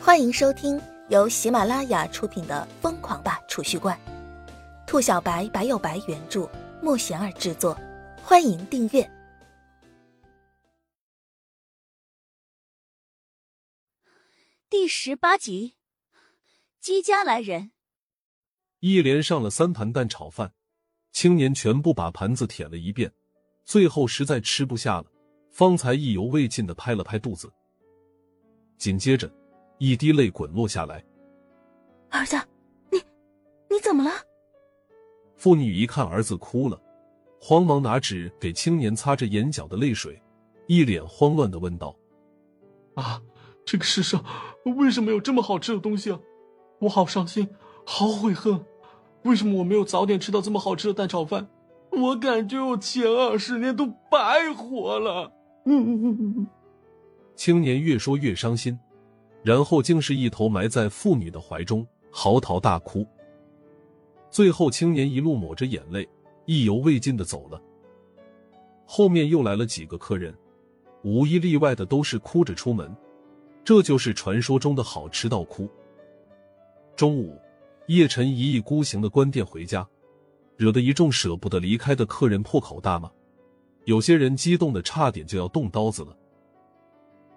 欢迎收听由喜马拉雅出品的《疯狂吧储蓄罐》，兔小白白有白原著，莫贤儿制作。欢迎订阅第十八集。姬家来人，一连上了三盘蛋炒饭，青年全部把盘子舔了一遍，最后实在吃不下了，方才意犹未尽的拍了拍肚子，紧接着。一滴泪滚落下来，儿子，你你怎么了？妇女一看儿子哭了，慌忙拿纸给青年擦着眼角的泪水，一脸慌乱的问道：“啊，这个世上为什么有这么好吃的东西啊？我好伤心，好悔恨，为什么我没有早点吃到这么好吃的蛋炒饭？我感觉我前二十年都白活了。”青年越说越伤心。然后竟是一头埋在妇女的怀中，嚎啕大哭。最后，青年一路抹着眼泪，意犹未尽的走了。后面又来了几个客人，无一例外的都是哭着出门。这就是传说中的好吃到哭。中午，叶晨一意孤行的关店回家，惹得一众舍不得离开的客人破口大骂，有些人激动的差点就要动刀子了。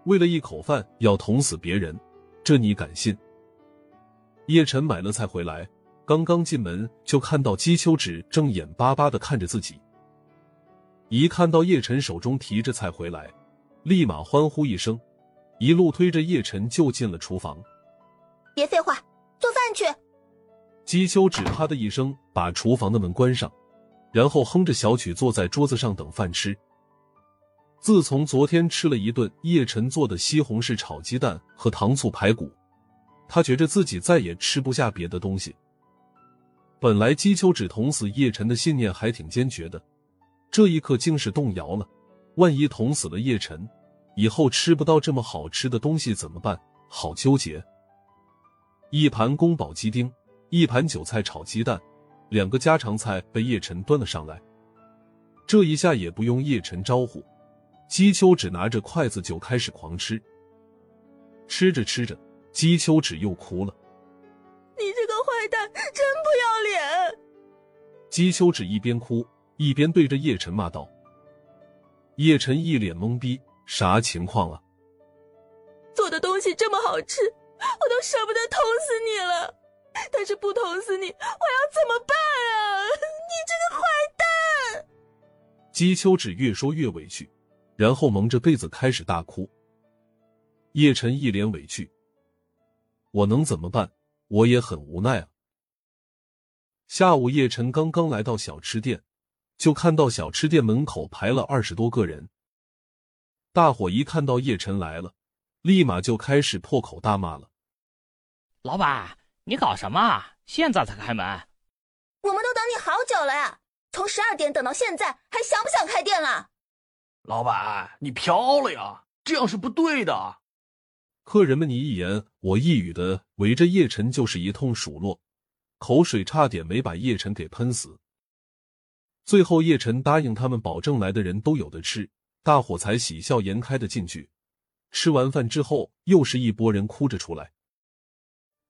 为了一口饭要捅死别人，这你敢信？叶晨买了菜回来，刚刚进门就看到姬秋芷正眼巴巴的看着自己。一看到叶晨手中提着菜回来，立马欢呼一声，一路推着叶晨就进了厨房。别废话，做饭去！姬秋芷啪的一声把厨房的门关上，然后哼着小曲坐在桌子上等饭吃。自从昨天吃了一顿叶晨做的西红柿炒鸡蛋和糖醋排骨，他觉着自己再也吃不下别的东西。本来姬秋芷捅死叶晨的信念还挺坚决的，这一刻竟是动摇了。万一捅死了叶晨，以后吃不到这么好吃的东西怎么办？好纠结。一盘宫保鸡丁，一盘韭菜炒鸡蛋，两个家常菜被叶晨端了上来。这一下也不用叶晨招呼。姬秋芷拿着筷子就开始狂吃，吃着吃着，姬秋芷又哭了。你这个坏蛋，真不要脸！姬秋芷一边哭一边对着叶晨骂道。叶晨一脸懵逼，啥情况啊？做的东西这么好吃，我都舍不得捅死你了，但是不捅死你，我要怎么办啊？你这个坏蛋！姬秋芷越说越委屈。然后蒙着被子开始大哭。叶晨一脸委屈：“我能怎么办？我也很无奈啊。”下午，叶晨刚刚来到小吃店，就看到小吃店门口排了二十多个人。大伙一看到叶晨来了，立马就开始破口大骂了：“老板，你搞什么？现在才开门？我们都等你好久了呀！从十二点等到现在，还想不想开店了？”老板，你飘了呀！这样是不对的。客人们你一言我一语的围着叶晨就是一通数落，口水差点没把叶晨给喷死。最后叶晨答应他们，保证来的人都有的吃，大伙才喜笑颜开的进去。吃完饭之后，又是一波人哭着出来。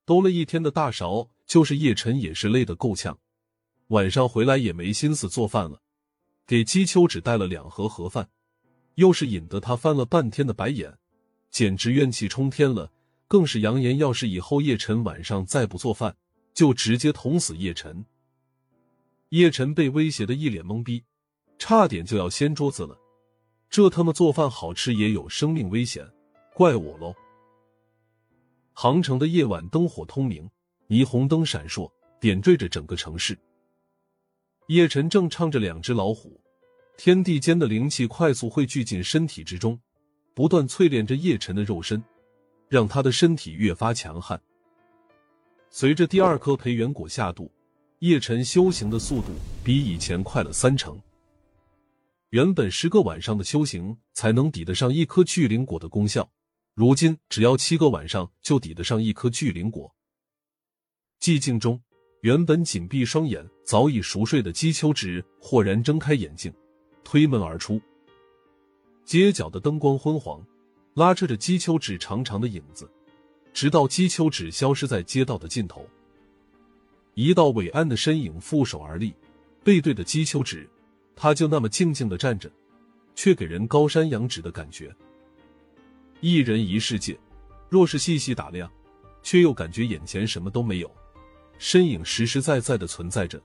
兜了一天的大勺，就是叶晨也是累得够呛，晚上回来也没心思做饭了，给姬秋只带了两盒盒饭。又是引得他翻了半天的白眼，简直怨气冲天了。更是扬言，要是以后叶晨晚上再不做饭，就直接捅死叶晨。叶晨被威胁的一脸懵逼，差点就要掀桌子了。这他妈做饭好吃也有生命危险，怪我喽！杭城的夜晚灯火通明，霓虹灯闪烁，点缀着整个城市。叶晨正唱着两只老虎。天地间的灵气快速汇聚进身体之中，不断淬炼着叶晨的肉身，让他的身体越发强悍。随着第二颗培元果下肚，叶晨修行的速度比以前快了三成。原本十个晚上的修行才能抵得上一颗聚灵果的功效，如今只要七个晚上就抵得上一颗聚灵果。寂静中，原本紧闭双眼、早已熟睡的姬秋芷豁然睁开眼睛。推门而出，街角的灯光昏黄，拉扯着姬秋芷长长的影子。直到姬秋芷消失在街道的尽头。一道伟岸的身影负手而立，背对着姬秋芷，他就那么静静的站着，却给人高山仰止的感觉。一人一世界，若是细细打量，却又感觉眼前什么都没有，身影实实在在的存在着，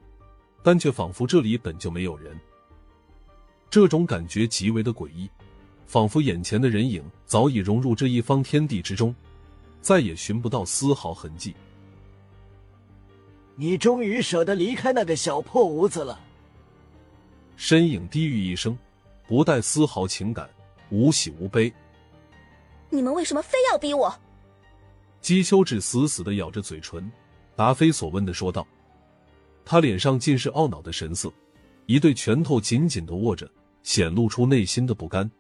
但却仿佛这里本就没有人。这种感觉极为的诡异，仿佛眼前的人影早已融入这一方天地之中，再也寻不到丝毫痕迹。你终于舍得离开那个小破屋子了。身影低语一声，不带丝毫情感，无喜无悲。你们为什么非要逼我？姬秋芷死死的咬着嘴唇，答非所问的说道。他脸上尽是懊恼的神色，一对拳头紧紧的握着，显露出内心的不甘。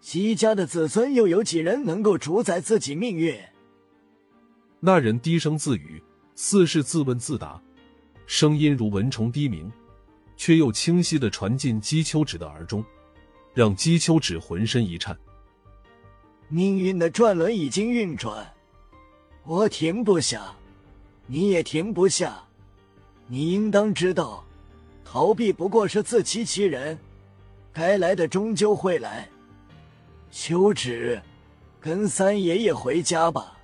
姬家的子孙又有几人能够主宰自己命运？那人低声自语。似是自问自答，声音如蚊虫低鸣，却又清晰的传进姬秋芷的耳中，让姬秋芷浑身一颤。命运的转轮已经运转，我停不下，你也停不下。你应当知道，逃避不过是自欺欺人，该来的终究会来。秋芷，跟三爷爷回家吧。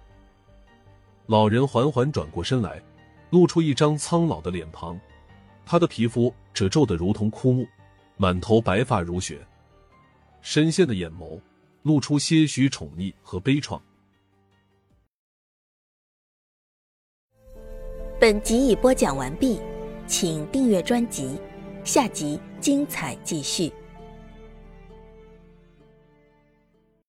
老人缓缓转过身来，露出一张苍老的脸庞，他的皮肤褶皱的如同枯木，满头白发如雪，深陷的眼眸露出些许宠溺和悲怆。本集已播讲完毕，请订阅专辑，下集精彩继续。